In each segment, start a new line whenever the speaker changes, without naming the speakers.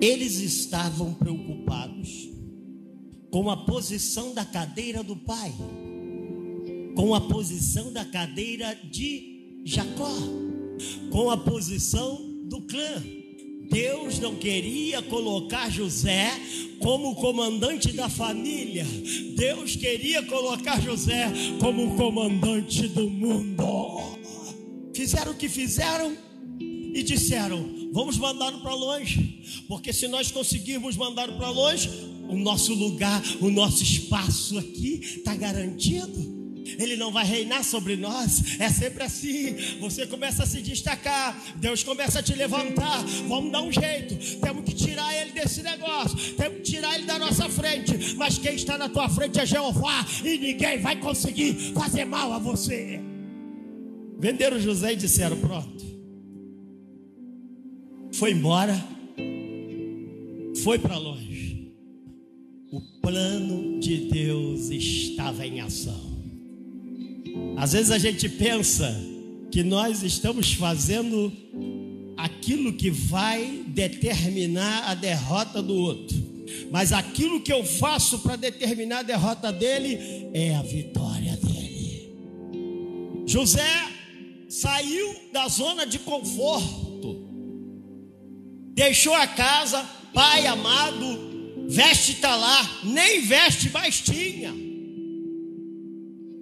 Eles estavam preocupados com a posição da cadeira do pai, com a posição da cadeira de Jacó, com a posição do clã. Deus não queria colocar José como comandante da família. Deus queria colocar José como comandante do mundo. Fizeram o que fizeram e disseram: Vamos mandá-lo para longe, porque se nós conseguirmos mandá-lo para longe, o nosso lugar, o nosso espaço aqui está garantido. Ele não vai reinar sobre nós. É sempre assim. Você começa a se destacar. Deus começa a te levantar. Vamos dar um jeito. Temos que tirar ele desse negócio. Temos que tirar ele da nossa frente. Mas quem está na tua frente é Jeová. E ninguém vai conseguir fazer mal a você. Venderam José e disseram: Pronto. Foi embora. Foi para longe. O plano de Deus estava em ação. Às vezes a gente pensa que nós estamos fazendo aquilo que vai determinar a derrota do outro. Mas aquilo que eu faço para determinar a derrota dele é a vitória dele. José saiu da zona de conforto, deixou a casa, pai amado, veste está lá, nem veste mais tinha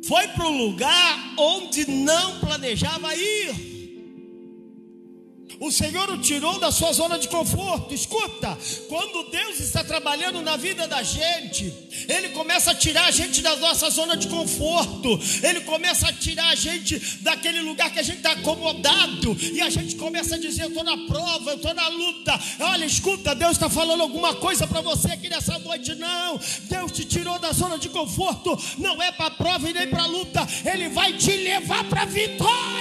foi para um lugar onde não planejava ir. O Senhor o tirou da sua zona de conforto. Escuta, quando Deus está trabalhando na vida da gente, Ele começa a tirar a gente da nossa zona de conforto, Ele começa a tirar a gente daquele lugar que a gente está acomodado, e a gente começa a dizer: Eu estou na prova, eu estou na luta. Olha, escuta, Deus está falando alguma coisa para você aqui nessa noite. Não, Deus te tirou da zona de conforto, não é para a prova e nem para a luta, Ele vai te levar para a vitória.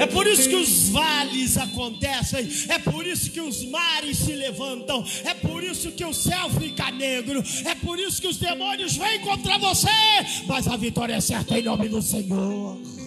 É por isso que os vales acontecem, é por isso que os mares se levantam, é por isso que o céu fica negro, é por isso que os demônios vêm contra você, mas a vitória é certa em nome do Senhor.